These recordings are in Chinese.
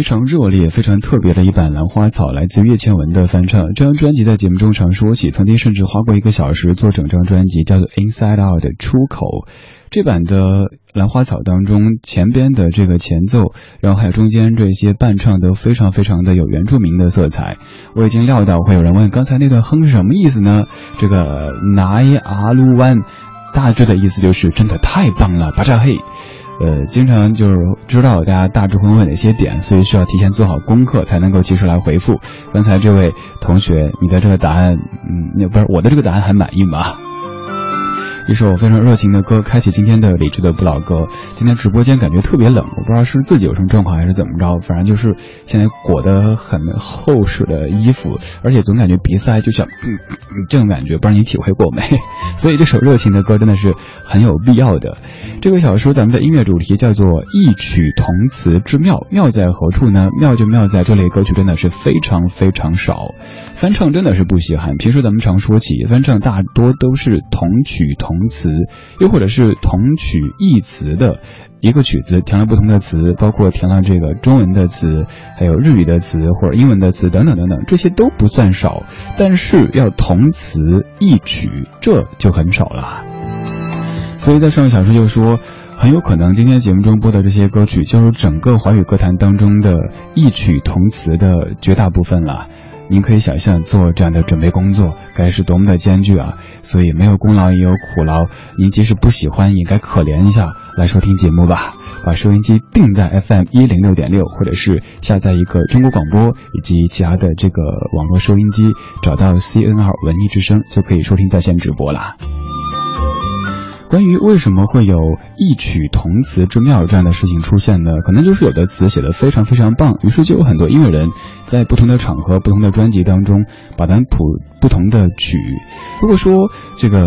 非常热烈、非常特别的一版《兰花草》，来自叶倩文的翻唱。这张专辑在节目中常说起，曾经甚至花过一个小时做整张专辑，叫做《Inside Out》的出口。这版的《兰花草》当中，前边的这个前奏，然后还有中间这些伴唱都非常非常的有原住民的色彩。我已经料到会有人问，刚才那段哼是什么意思呢？这个拿阿鲁湾，大致的意思就是真的太棒了，巴扎嘿。呃，经常就是知道大家大致会问哪些点，所以需要提前做好功课才能够及时来回复。刚才这位同学，你的这个答案，嗯，那不是我的这个答案还满意吗？一首非常热情的歌，开启今天的理智的不老歌。今天直播间感觉特别冷，我不知道是自己有什么状况还是怎么着，反正就是现在裹得很厚实的衣服，而且总感觉鼻塞，就像嗯嗯这种感觉，不知道你体会过没？所以这首热情的歌真的是很有必要的。这个小说咱们的音乐主题叫做异曲同词之妙，妙在何处呢？妙就妙在这类歌曲真的是非常非常少，翻唱真的是不稀罕。平时咱们常说起翻唱，大多都是同曲同同词，又或者是同曲异词的一个曲子，填了不同的词，包括填了这个中文的词，还有日语的词或者英文的词等等等等，这些都不算少。但是要同词异曲，这就很少了。所以在上个小时就说。很有可能今天节目中播的这些歌曲，就是整个华语歌坛当中的异曲同词的绝大部分了。您可以想象做这样的准备工作该是多么的艰巨啊！所以没有功劳也有苦劳，您即使不喜欢，也该可怜一下来收听节目吧。把收音机定在 FM 一零六点六，或者是下载一个中国广播以及其他的这个网络收音机，找到 CNR 文艺之声就可以收听在线直播了。关于为什么会有异曲同词之妙这样的事情出现呢？可能就是有的词写的非常非常棒，于是就有很多音乐人在不同的场合、不同的专辑当中把它谱不同的曲。如果说这个。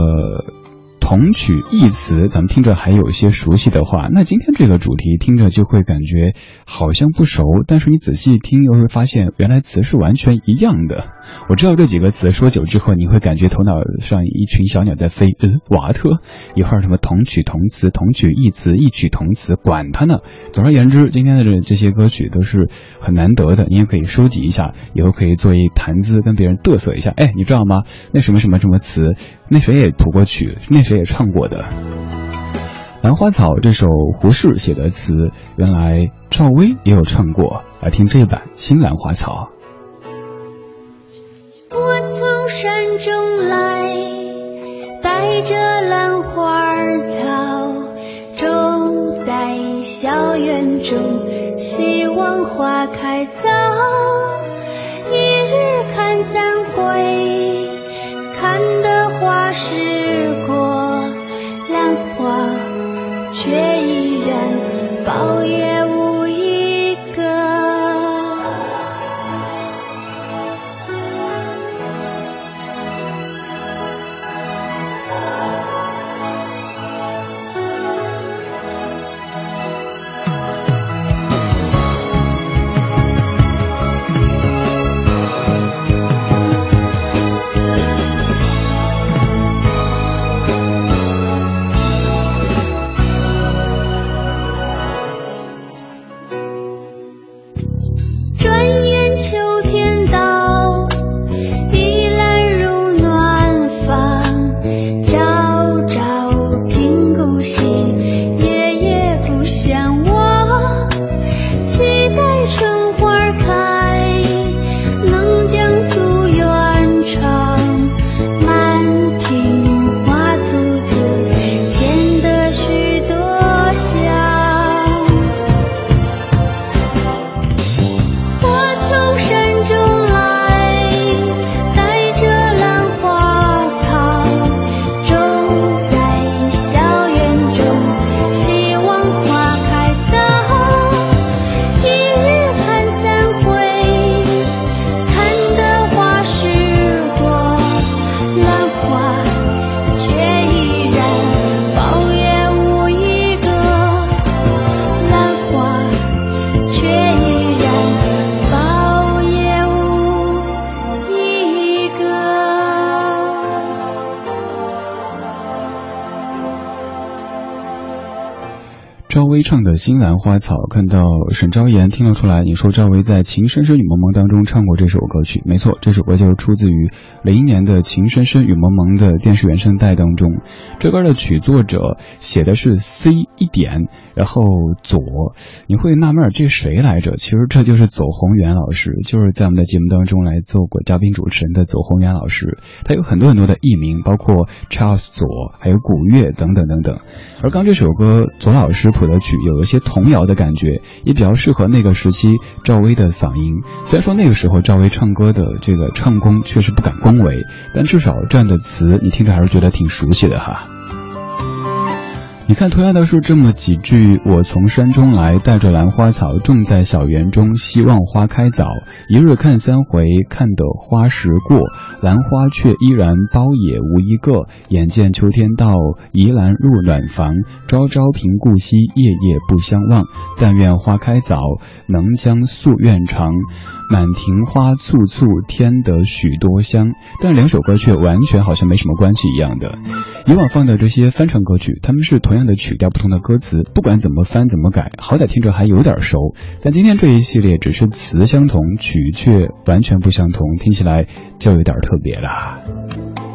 同曲异词，咱们听着还有一些熟悉的话，那今天这个主题听着就会感觉好像不熟，但是你仔细听又会发现，原来词是完全一样的。我知道这几个词说久之后，你会感觉头脑上一群小鸟在飞。嗯，瓦特，一会儿什么同曲同词、同曲异词、异曲同词，管它呢。总而言之，今天的这这些歌曲都是很难得的，你也可以收集一下，以后可以做一谈资，跟别人嘚瑟一下。哎，你知道吗？那什么什么什么词，那谁也谱过曲，那谁。也唱过的《兰花草》这首胡适写的词，原来赵薇也有唱过。来听这版《新兰花草》。我从山中来，带着兰花草，种在小园中，希望花开早。新兰花草，看到沈昭言听了出来。你说赵薇在《情深深雨蒙蒙》当中唱过这首歌曲，没错，这首歌就是出自于零一年的《情深深雨蒙蒙》的电视原声带当中。这歌的曲作者写的是 C 一点，然后左，你会纳闷这谁来着？其实这就是左宏元老师，就是在我们的节目当中来做过嘉宾主持人的左宏元老师。他有很多很多的艺名，包括 Charles 左，还有古月等等等等。而刚这首歌，左老师谱的曲。有有些童谣的感觉，也比较适合那个时期赵薇的嗓音。虽然说那个时候赵薇唱歌的这个唱功确实不敢恭维，但至少这样的词你听着还是觉得挺熟悉的哈。你看，同样的是这么几句：我从山中来，带着兰花草，种在小园中，希望花开早。一日看三回，看得花时过，兰花却依然苞也无一个。眼见秋天到，移兰入暖房，朝朝频顾惜，夜夜不相忘。但愿花开早，能将夙愿偿。满庭花簇簇，添得许多香。但两首歌却完全好像没什么关系一样的。以往放的这些翻唱歌曲，他们是同样的曲调，不同的歌词，不管怎么翻怎么改，好歹听着还有点熟。但今天这一系列只是词相同，曲却完全不相同，听起来就有点特别了。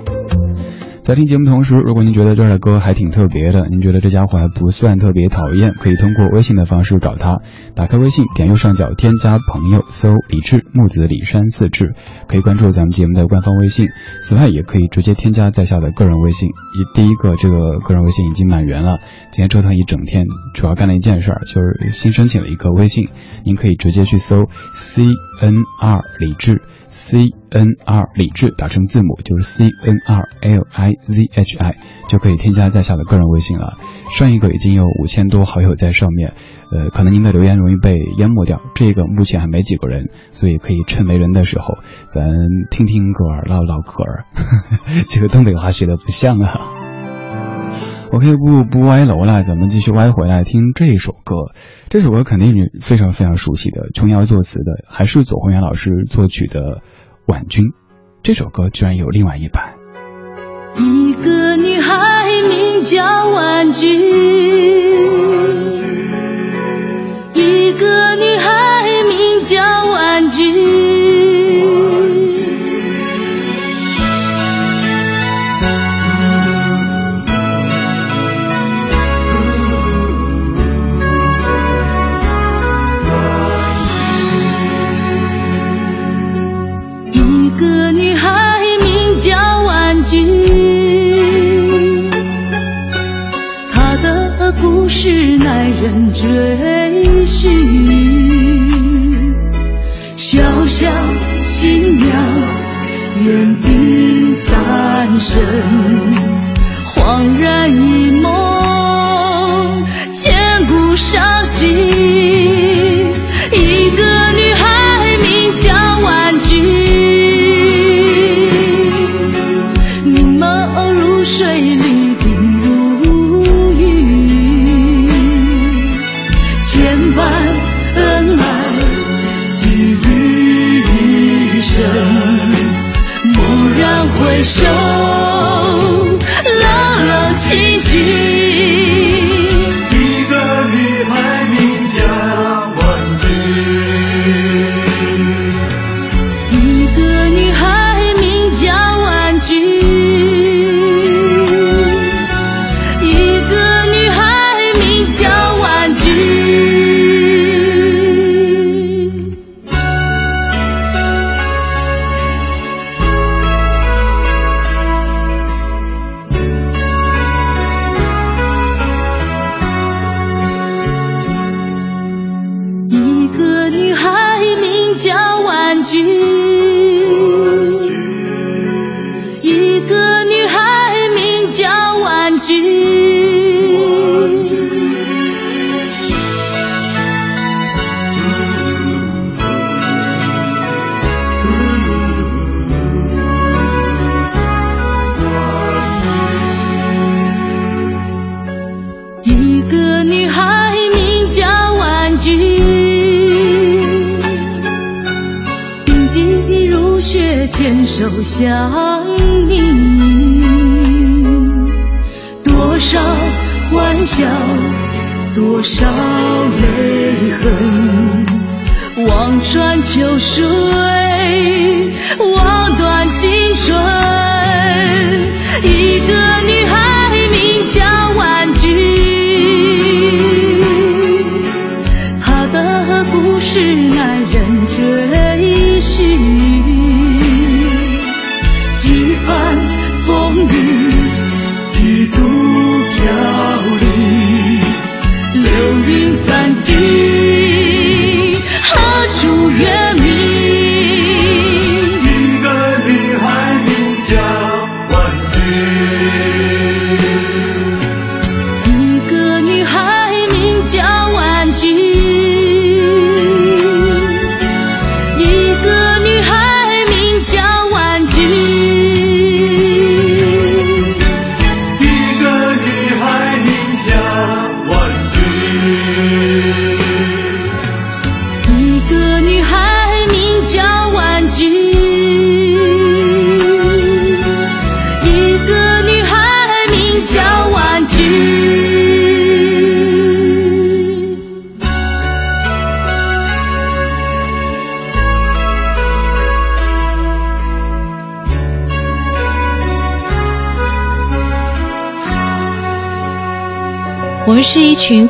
在听节目同时，如果您觉得这儿的歌还挺特别的，您觉得这家伙还不算特别讨厌，可以通过微信的方式找他。打开微信，点右上角添加朋友，搜李志木子李山四志，可以关注咱们节目的官方微信。此外，也可以直接添加在下的个人微信。一第一个这个个人微信已经满员了，今天折腾一整天，主要干了一件事儿，就是新申请了一个微信，您可以直接去搜 C N R 李志。C N R 李智打成字母就是 C N R L I Z H I 就可以添加在下的个人微信了。上一个已经有五千多好友在上面，呃，可能您的留言容易被淹没掉。这个目前还没几个人，所以可以趁没人的时候，咱听听歌儿，唠唠嗑儿。这个东北话学的不像啊。OK，不不歪楼了，咱们继续歪回来听这首歌。这首歌肯定是非常非常熟悉的，琼瑶作词的，还是左宏元老师作曲的《婉君》。这首歌居然有另外一版。一个女孩名叫婉君，追寻。小小新娘缘定三生，微笑。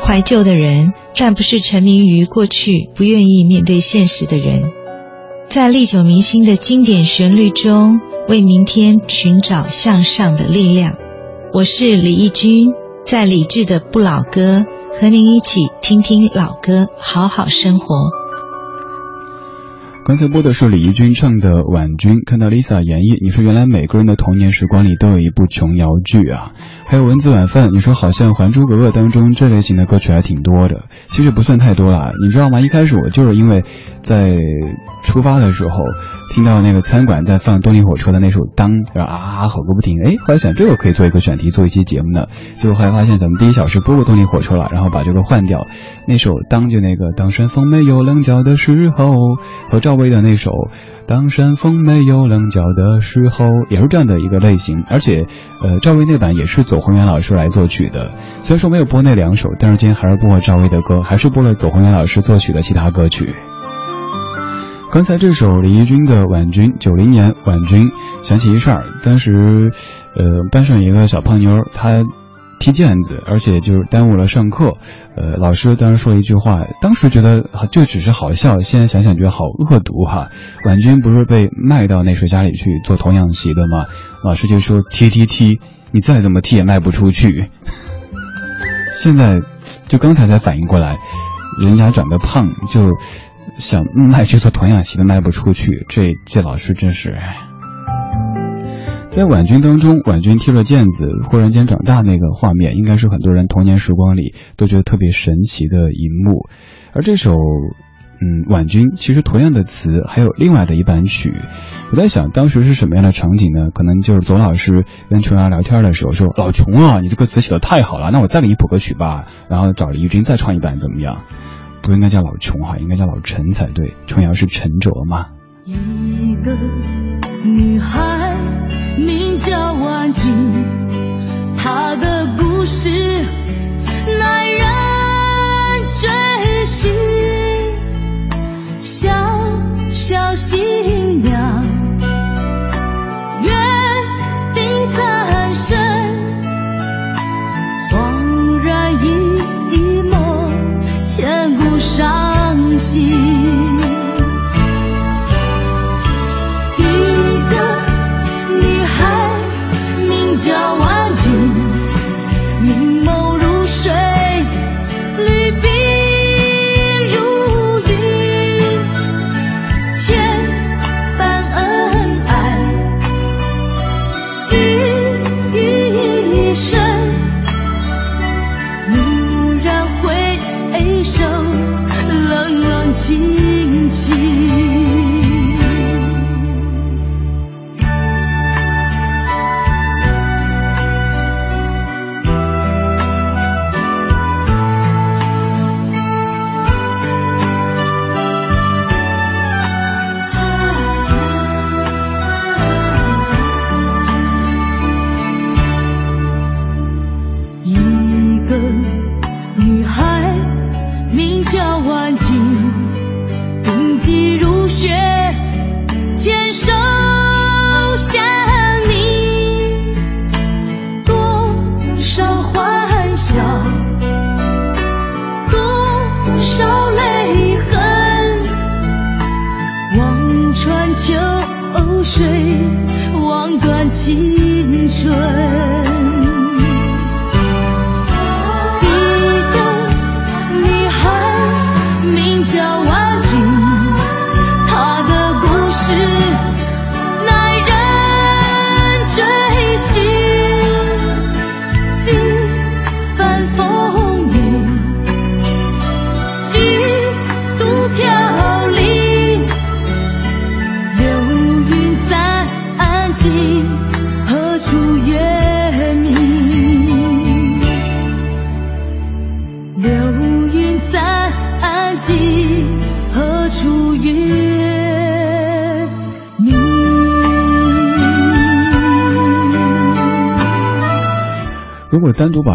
怀旧的人，但不是沉迷于过去、不愿意面对现实的人。在历久弥新的经典旋律中，为明天寻找向上的力量。我是李义军，在理智的不老歌，和您一起听听老歌，好好生活。刚才播的是李怡君唱的《婉君》，看到 Lisa 演绎，你说原来每个人的童年时光里都有一部琼瑶剧啊。还有文字晚饭，你说好像《还珠格格》当中这类型的歌曲还挺多的，其实不算太多了，你知道吗？一开始我就是因为在出发的时候听到那个餐馆在放动力火车的那首《当》，然后啊吼个不停，哎，后来想这个可以做一个选题，做一期节目呢。结果后来发现咱们第一小时播过动力火车了，然后把这个换掉，那首《当》就那个当山峰没有棱角的时候，和赵薇的那首。当山峰没有棱角的时候，也是这样的一个类型，而且，呃，赵薇那版也是左宏元老师来作曲的。虽然说没有播那两首，但是今天还是播了赵薇的歌，还是播了左宏元老师作曲的其他歌曲。刚才这首李翊君的《婉君》，九零年《婉君》，想起一事儿，当时，呃，班上有一个小胖妞，她。踢毽子，而且就是耽误了上课。呃，老师当时说了一句话，当时觉得就只是好笑，现在想想觉得好恶毒哈。婉君不是被卖到那谁家里去做童养媳的吗？老师就说踢踢踢，你再怎么踢也卖不出去。现在就刚才才反应过来，人家长得胖，就想卖去做童养媳的卖不出去，这这老师真是。在婉君当中，婉君踢了毽子，忽然间长大那个画面，应该是很多人童年时光里都觉得特别神奇的一幕。而这首，嗯，婉君其实同样的词还有另外的一版曲。我在想，当时是什么样的场景呢？可能就是左老师跟琼瑶聊天的时候说：“老琼啊，你这个词写的太好了，那我再给你谱个曲吧。”然后找李玉君再唱一版，怎么样？不应该叫老琼哈，应该叫老陈才对。琼瑶是陈卓嘛？一个女孩叫婉君，她的故事耐人追寻。小小新娘，约定三生，恍然一梦，千古伤心。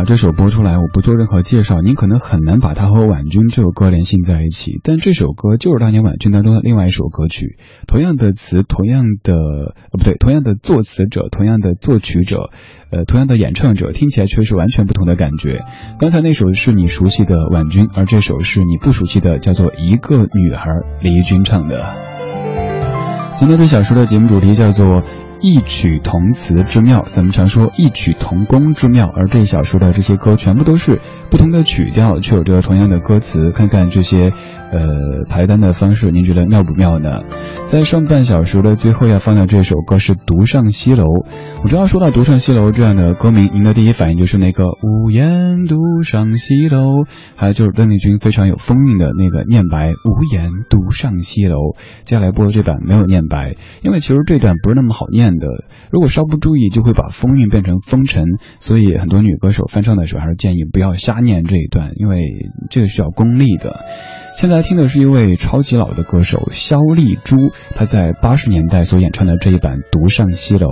这首播出来，我不做任何介绍，您可能很难把它和婉君这首歌联系在一起。但这首歌就是当年婉君当中的另外一首歌曲，同样的词，同样的呃不对，同样的作词者，同样的作曲者，呃，同样的演唱者，听起来却是完全不同的感觉。刚才那首是你熟悉的婉君，而这首是你不熟悉的，叫做《一个女孩》，李翊君唱的。今天这小说的节目主题叫做。异曲同词之妙，咱们常说异曲同工之妙，而这一小说的这些歌全部都是不同的曲调，却有着同样的歌词。看看这些，呃，排单的方式，您觉得妙不妙呢？在上半小时的最后要放的这首歌是《独上西楼》。我知道说到《独上西楼》这样的歌名，您的第一反应就是那个“无言独上西楼”，还有就是邓丽君非常有风韵的那个念白“无言独上西楼”。接下来播的这版没有念白，因为其实这段不是那么好念。的，如果稍不注意，就会把风韵变成风尘，所以很多女歌手翻唱的时候，还是建议不要瞎念这一段，因为这个需要功力的。现在听的是一位超级老的歌手肖丽珠，她在八十年代所演唱的这一版《独上西楼》，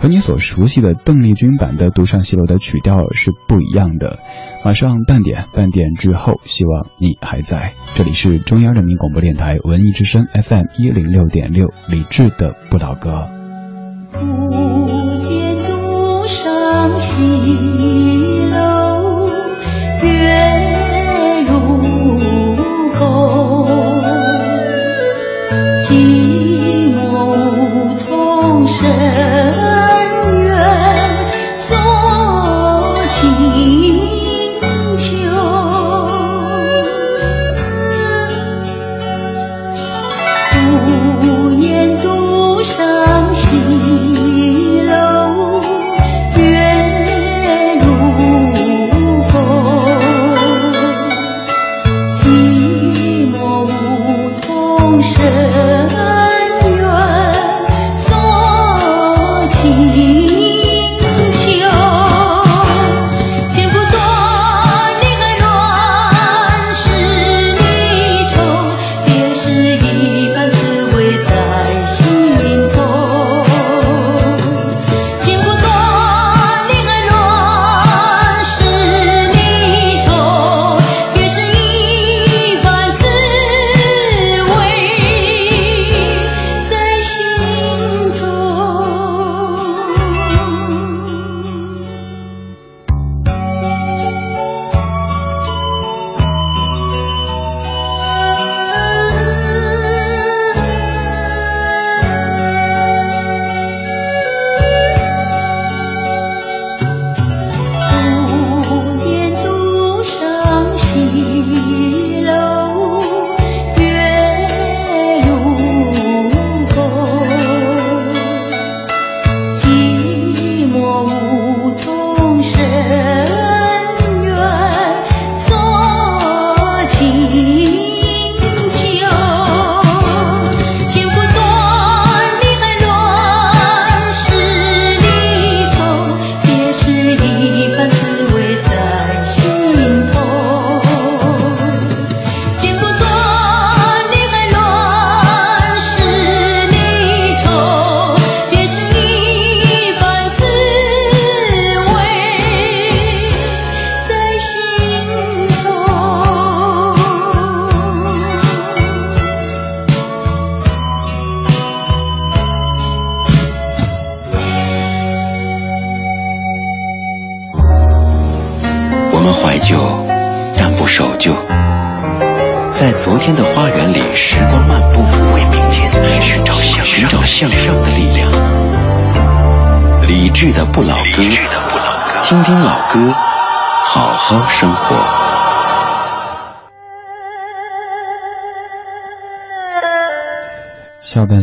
和你所熟悉的邓丽君版的《独上西楼》的曲调是不一样的。马上半点，半点之后，希望你还在。这里是中央人民广播电台文艺之声 FM 一零六点六，李志的不老歌。不见独上西楼，月寂寞梧桐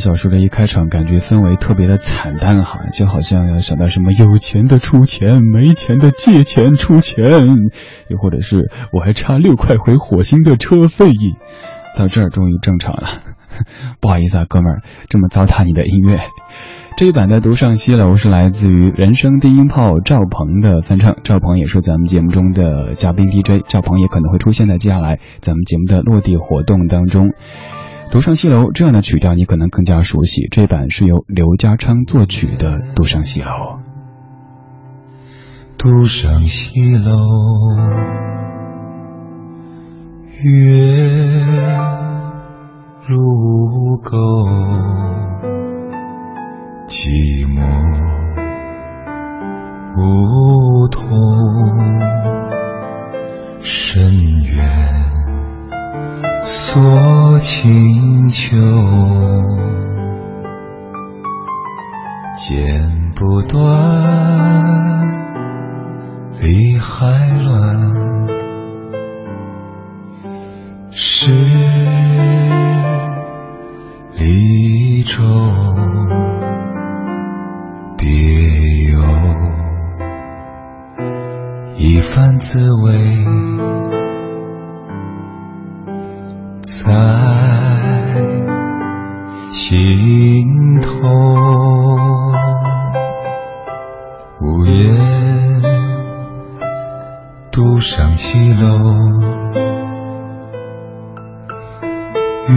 小说的一开场，感觉氛围特别的惨淡哈，就好像要想到什么有钱的出钱，没钱的借钱出钱，又或者是我还差六块回火星的车费。到这儿终于正常了，不好意思啊，哥们儿，这么糟蹋你的音乐。这一版的《独上西楼》是来自于人生低音炮赵鹏的翻唱，赵鹏也是咱们节目中的嘉宾 DJ，赵鹏也可能会出现在接下来咱们节目的落地活动当中。《独上西楼》这样的曲调你可能更加熟悉，这版是由刘家昌作曲的《独上西楼》。独上西楼，月如钩，寂寞梧桐，深渊锁清秋。剪不断，理还乱，是离愁，别有一番滋味，在心头。无言，独上西楼，月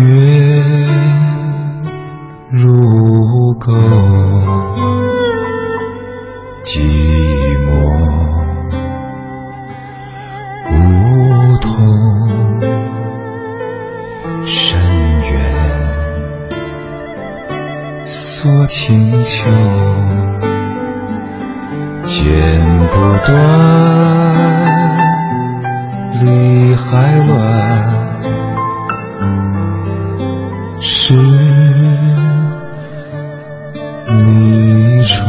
如钩，寂寞清秋。剪不断，理还乱，是离愁，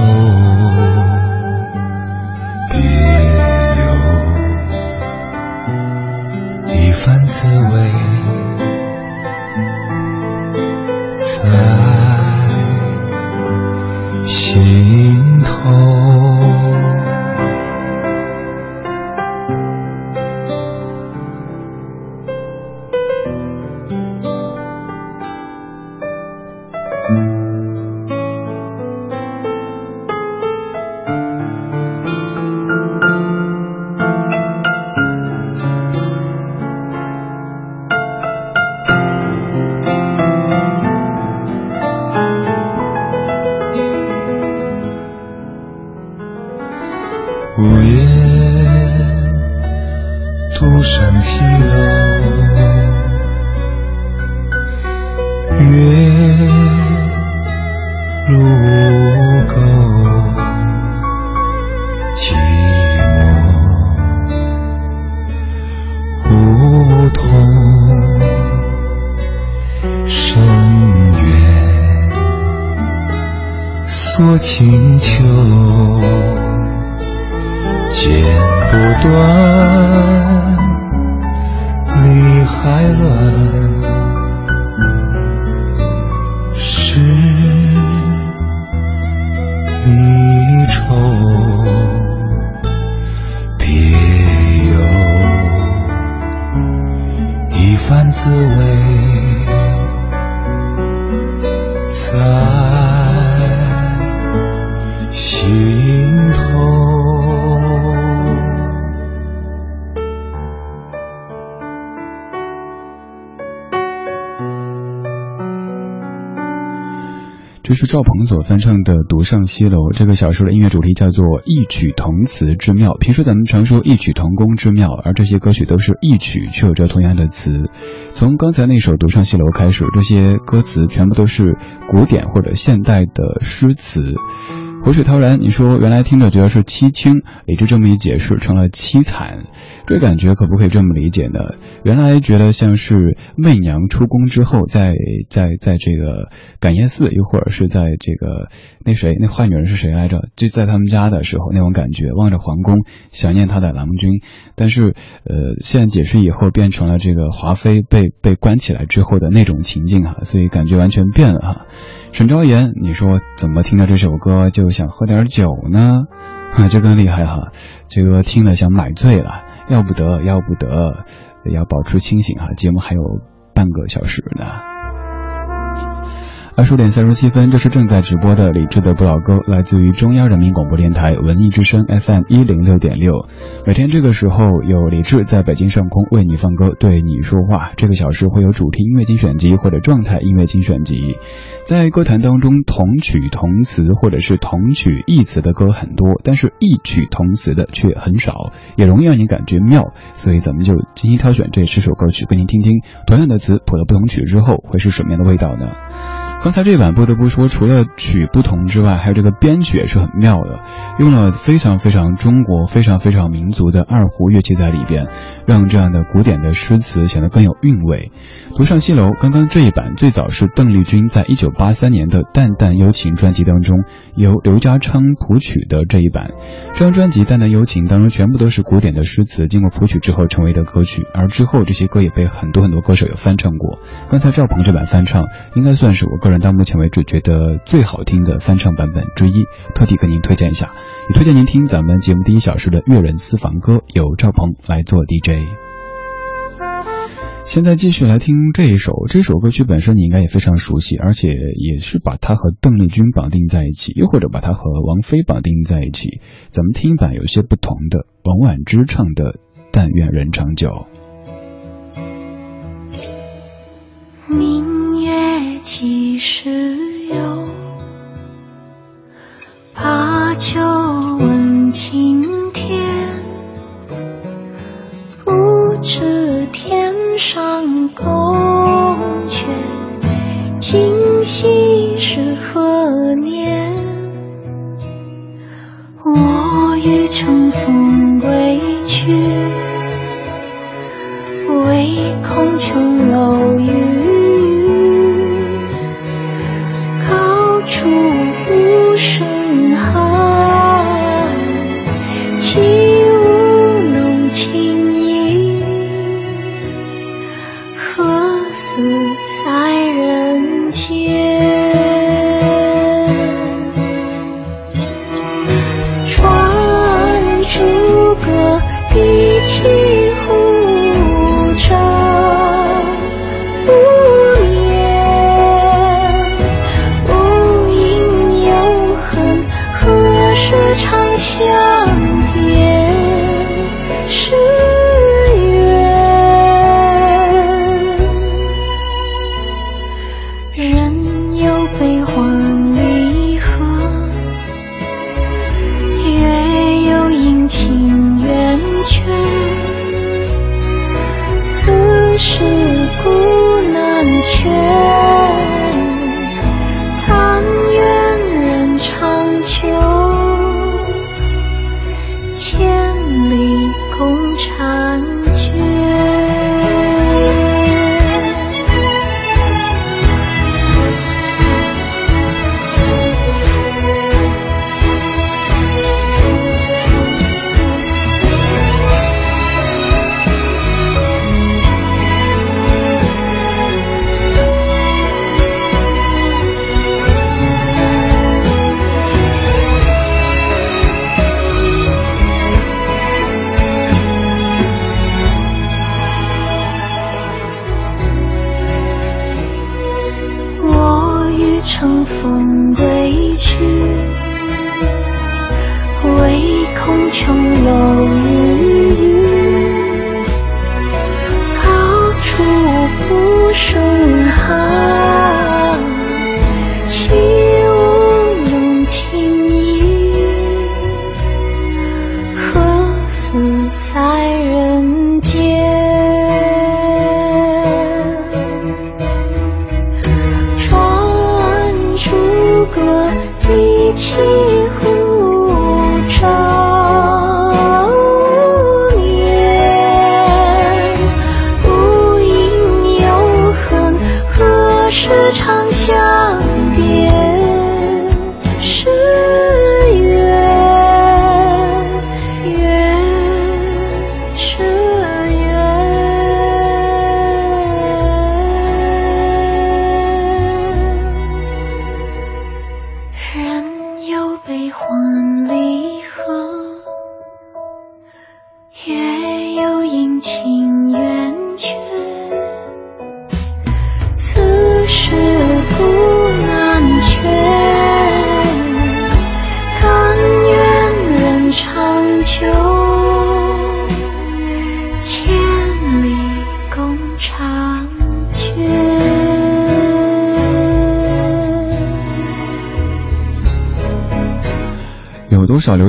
锁清秋。剪不断，理还乱，赵鹏所翻唱的《独上西楼》。这个小说的音乐主题叫做“异曲同词之妙”。平时咱们常说异曲同工之妙，而这些歌曲都是异曲，却有着同样的词。从刚才那首《独上西楼》开始，这些歌词全部都是古典或者现代的诗词。活水涛然，你说原来听着觉得是凄清，也就这么一解释成了凄惨，这感觉可不可以这么理解呢？原来觉得像是媚娘出宫之后，在在在这个感业寺，一会儿是在这个那谁那坏女人是谁来着？就在他们家的时候那种感觉，望着皇宫，想念他的郎君。但是呃，现在解释以后变成了这个华妃被被关起来之后的那种情境哈，所以感觉完全变了哈。沈昭言，你说怎么听到这首歌就想喝点酒呢？啊，这更厉害哈！这个听了想买醉了，要不得，要不得，要保持清醒哈。节目还有半个小时呢。二十点三十七分，这是正在直播的李志的不老歌，来自于中央人民广播电台文艺之声 FM 一零六点六。每天这个时候有李志在北京上空为你放歌，对你说话。这个小时会有主题音乐精选集或者状态音乐精选集。在歌坛当中，同曲同词或者是同曲异词的歌很多，但是异曲同词的却很少，也容易让你感觉妙。所以咱们就精心挑选这十首歌曲，跟您听听同样的词谱了不同曲之后会是什么样的味道呢？刚才这版不得不说，除了曲不同之外，还有这个编曲也是很妙的，用了非常非常中国、非常非常民族的二胡乐器在里边，让这样的古典的诗词显得更有韵味。独上西楼，刚刚这一版最早是邓丽君在一九八三年的《淡淡幽情》专辑当中由刘家昌谱曲的这一版。这张专辑《淡淡幽情》当中全部都是古典的诗词，经过谱曲之后成为的歌曲，而之后这些歌也被很多很多歌手有翻唱过。刚才赵鹏这版翻唱，应该算是我个人。到目前为止觉得最好听的翻唱版本之一，特地跟您推荐一下，也推荐您听咱们节目第一小时的粤人私房歌，由赵鹏来做 DJ。现在继续来听这一首，这首歌曲本身你应该也非常熟悉，而且也是把它和邓丽君绑定在一起，又或者把它和王菲绑定在一起。咱们听一版有些不同的，王婉之唱的《但愿人长久》。明月几时有？把酒问青天。不知天上宫阙，今夕是何年？我欲乘风归去，唯恐琼楼玉情缘却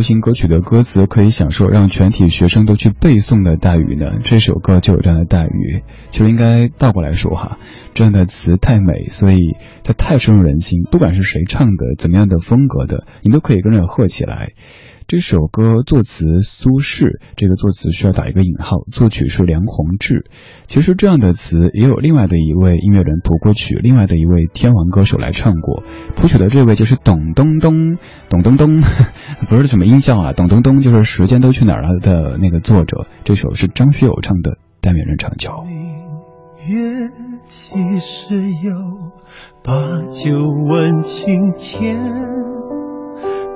听歌曲的歌词可以享受让全体学生都去背诵的待遇呢？这首歌就有这样的待遇。其实应该倒过来说哈，这样的词太美，所以它太深入人心。不管是谁唱的，怎么样的风格的，你都可以跟着和起来。这首歌作词苏轼，这个作词需要打一个引号，作曲是梁鸿志。其实这样的词也有另外的一位音乐人谱过曲，另外的一位天王歌手来唱过。谱曲的这位就是董东东，董东东 不是什么音效啊，董东东就是时间都去哪儿了的那个作者。这首是张学友唱的《但愿人长久》。月其实有把酒问青天。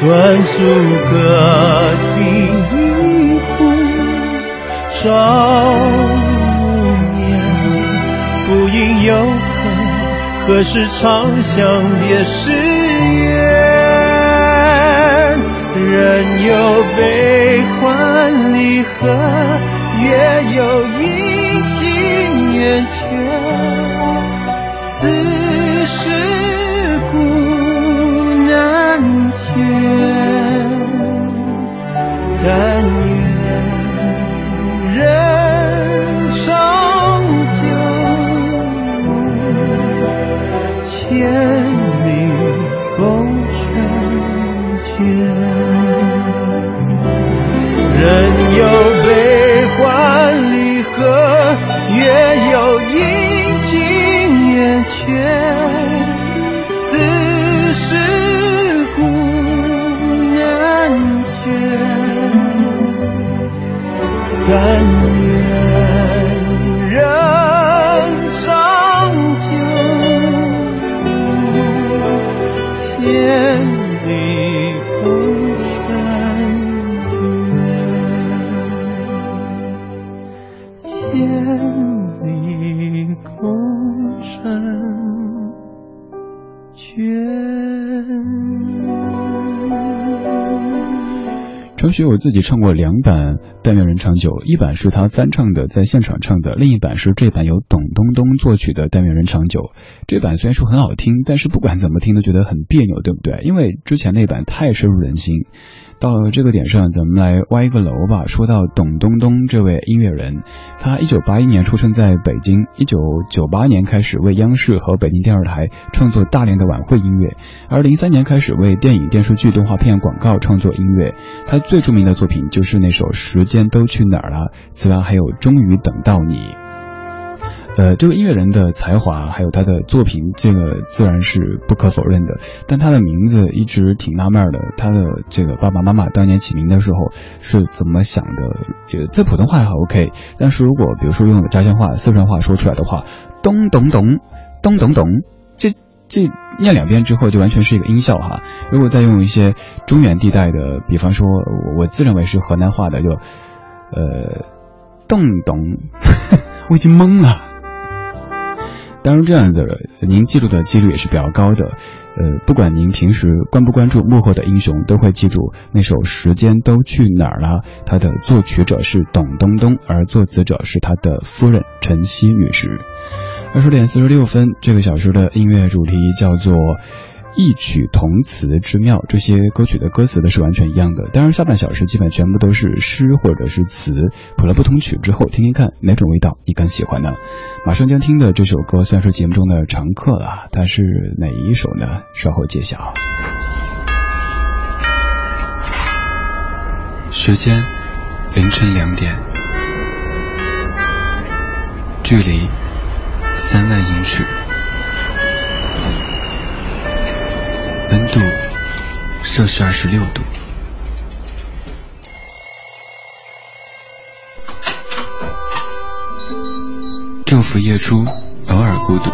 算出个第一壶，朝暮眠，不应有恨，何时长向别时圆？人有悲欢离合，月有阴晴圆缺，此但愿人长久，千里共婵娟。人有我。自己唱过两版《但愿人长久》，一版是他翻唱的，在现场唱的；另一版是这版由董冬冬作曲的《但愿人长久》。这版虽然说很好听，但是不管怎么听都觉得很别扭，对不对？因为之前那版太深入人心。到了这个点上，咱们来歪一个楼吧。说到董东东这位音乐人，他一九八一年出生在北京，一九九八年开始为央视和北京电视台创作大量的晚会音乐，而零三年开始为电影、电视剧、动画片、广告创作音乐。他最著名的作品就是那首《时间都去哪儿了》，此外还有《终于等到你》。呃，这个音乐人的才华还有他的作品，这个自然是不可否认的。但他的名字一直挺纳闷的，他的这个爸爸妈妈当年起名的时候是怎么想的？呃，在普通话还 OK，但是如果比如说用家乡话、四川话说出来的话，咚咚咚，咚咚咚，这这念两遍之后就完全是一个音效哈。如果再用一些中原地带的，比方说我我自认为是河南话的，就呃咚咚，我已经懵了。当然，这样子您记住的几率也是比较高的。呃，不管您平时关不关注幕后的英雄，都会记住那首《时间都去哪儿了》。它的作曲者是董冬冬，而作词者是他的夫人陈曦女士。二十点四十六分，这个小时的音乐主题叫做。异曲同词之妙，这些歌曲的歌词都是完全一样的。当然，下半小时基本全部都是诗或者是词，谱了不同曲之后，听听看哪种味道你更喜欢呢？马上将听的这首歌算是节目中的常客了，它是哪一首呢？稍后揭晓。时间凌晨两点，距离三万英尺。温度摄氏二十六度。昼伏夜出偶尔孤独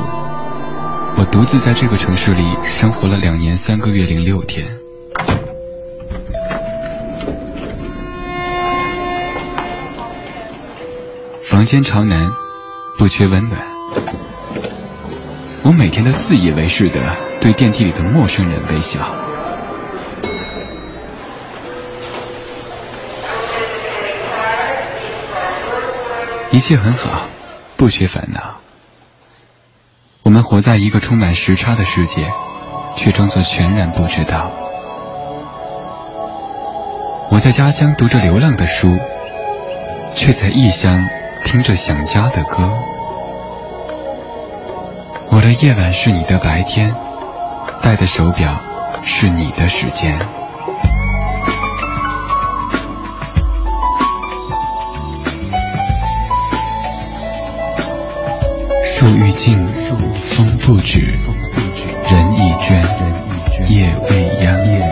我独自在这个城市里生活了两年三个月零六天。房间朝南不缺温暖。我每天都自以为是的对电梯里的陌生人微笑。一切很好，不缺烦恼。我们活在一个充满时差的世界，却装作全然不知道。我在家乡读着流浪的书，却在异乡听着想家的歌。我的夜晚是你的白天，戴的手表是你的时间。树欲静，风不止，人已倦，夜未央。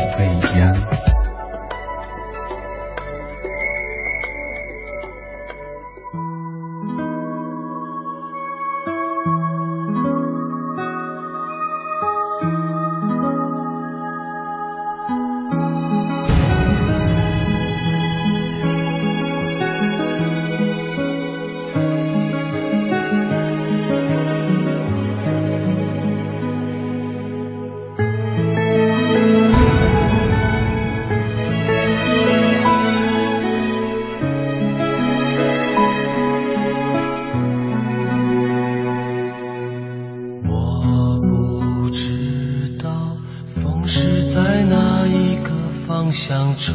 想吹。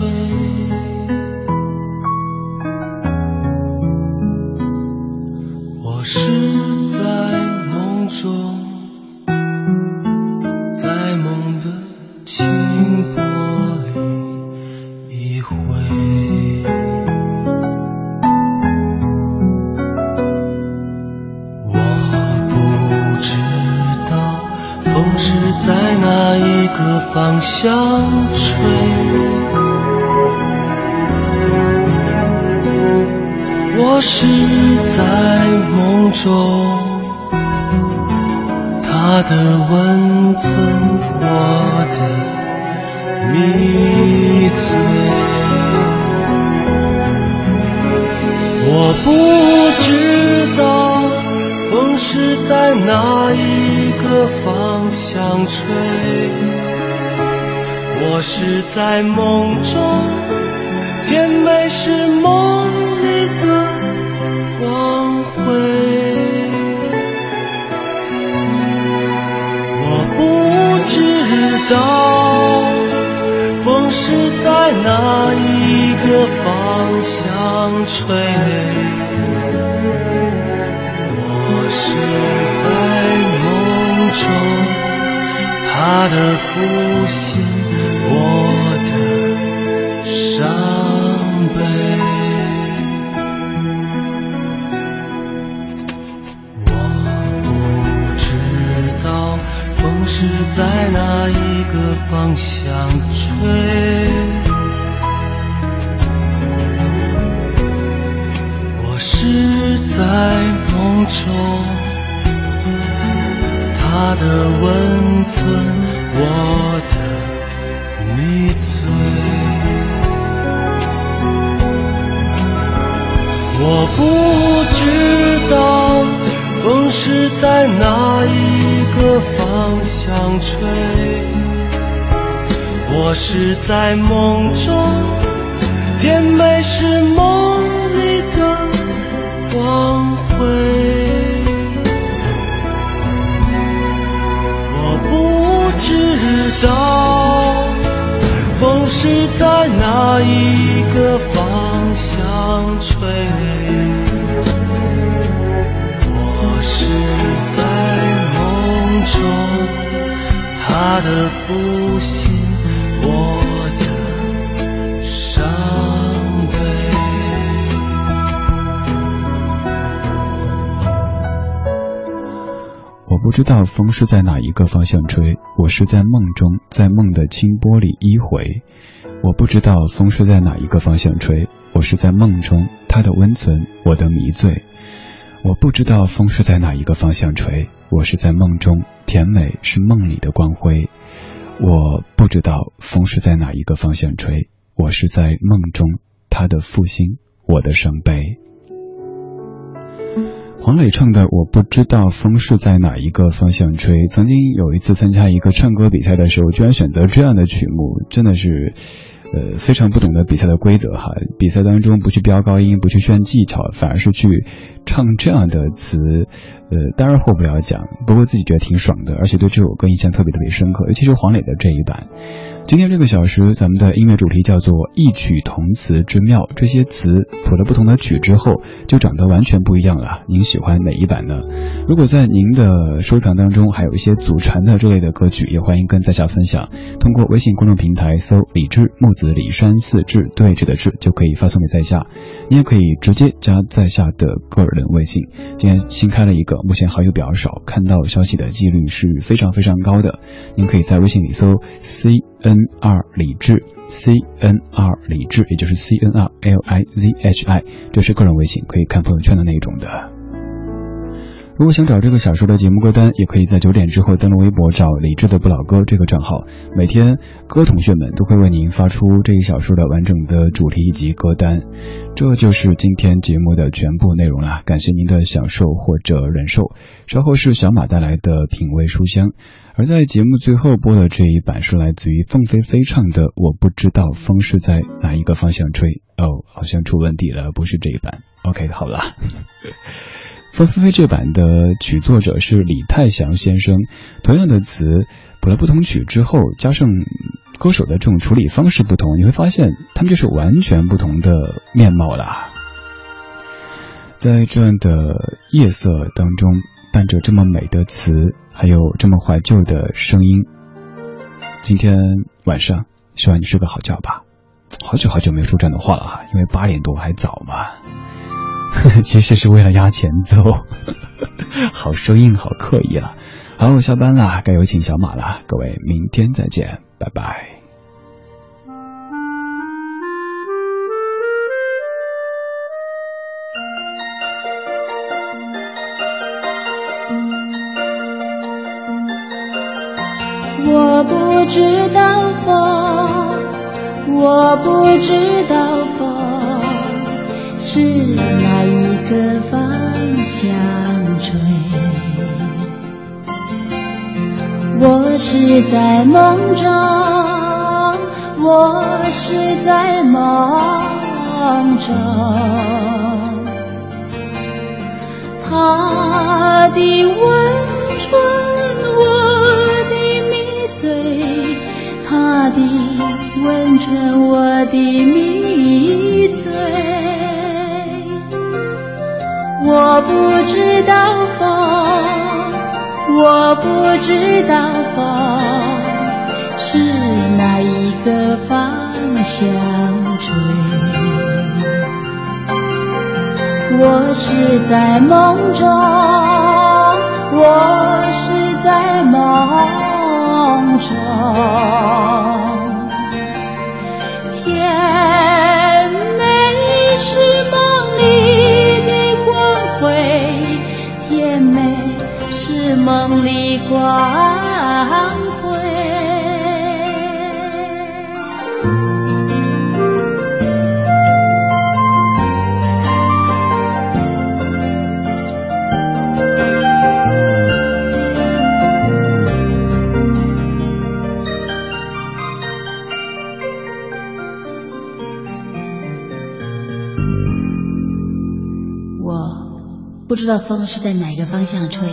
方向。道风是在哪一个方向吹，我是在梦中，在梦的清波里依回。我不知道风是在哪一个方向吹，我是在梦中，它的温存，我的迷醉。我不知道风是在哪一个方向吹，我是在梦中，甜美是梦里的光辉。我不知道风是在哪一个方向吹，我是在梦中，它的复兴，我的伤悲。黄磊唱的《我不知道风是在哪一个方向吹》，曾经有一次参加一个唱歌比赛的时候，居然选择这样的曲目，真的是。呃，非常不懂得比赛的规则哈。比赛当中不去飙高音，不去炫技巧，反而是去唱这样的词。呃，当然后不要讲，不过自己觉得挺爽的，而且对这首歌印象特别特别深刻，尤其是黄磊的这一版。今天这个小时，咱们的音乐主题叫做异曲同词之妙。这些词谱了不同的曲之后，就长得完全不一样了。您喜欢哪一版呢？如果在您的收藏当中还有一些祖传的这类的歌曲，也欢迎跟在下分享。通过微信公众平台搜“李志木子李山四志对峙的志”，就可以发送给在下。你也可以直接加在下的个人微信。今天新开了一个，目前好友比较少，看到消息的几率是非常非常高的。您可以在微信里搜 C。N R 李智，C N R 李智，也就是 C N R L I Z H I，这是个人微信，可以看朋友圈的那种的。如果想找这个小说的节目歌单，也可以在九点之后登录微博找李智的不老歌这个账号，每天歌同学们都会为您发出这一小说的完整的主题以及歌单。这就是今天节目的全部内容了，感谢您的享受或者忍受。稍后是小马带来的品味书香。而在节目最后播的这一版是来自于凤飞飞唱的《我不知道风是在哪一个方向吹》哦，好像出问题了，不是这一版。OK，好了，凤飞飞这版的曲作者是李泰祥先生，同样的词谱了不同曲之后，加上歌手的这种处理方式不同，你会发现他们就是完全不同的面貌啦。在这样的夜色当中。伴着这么美的词，还有这么怀旧的声音，今天晚上希望你睡个好觉吧。好久好久没有说这样的话了哈，因为八点多还早嘛。其实是为了压前奏，好生硬，好刻意了。好，我下班了，该有请小马了。各位，明天再见，拜拜。我不知道风，我不知道风是哪一个方向吹。我是在梦中，我是在梦中，他的温存。我的迷醉。他的温存，我的迷我不知道风，我不知道风是哪一个方向吹。我是在梦中，我是在梦中。梦里光辉。我不知道风是在哪个方向吹。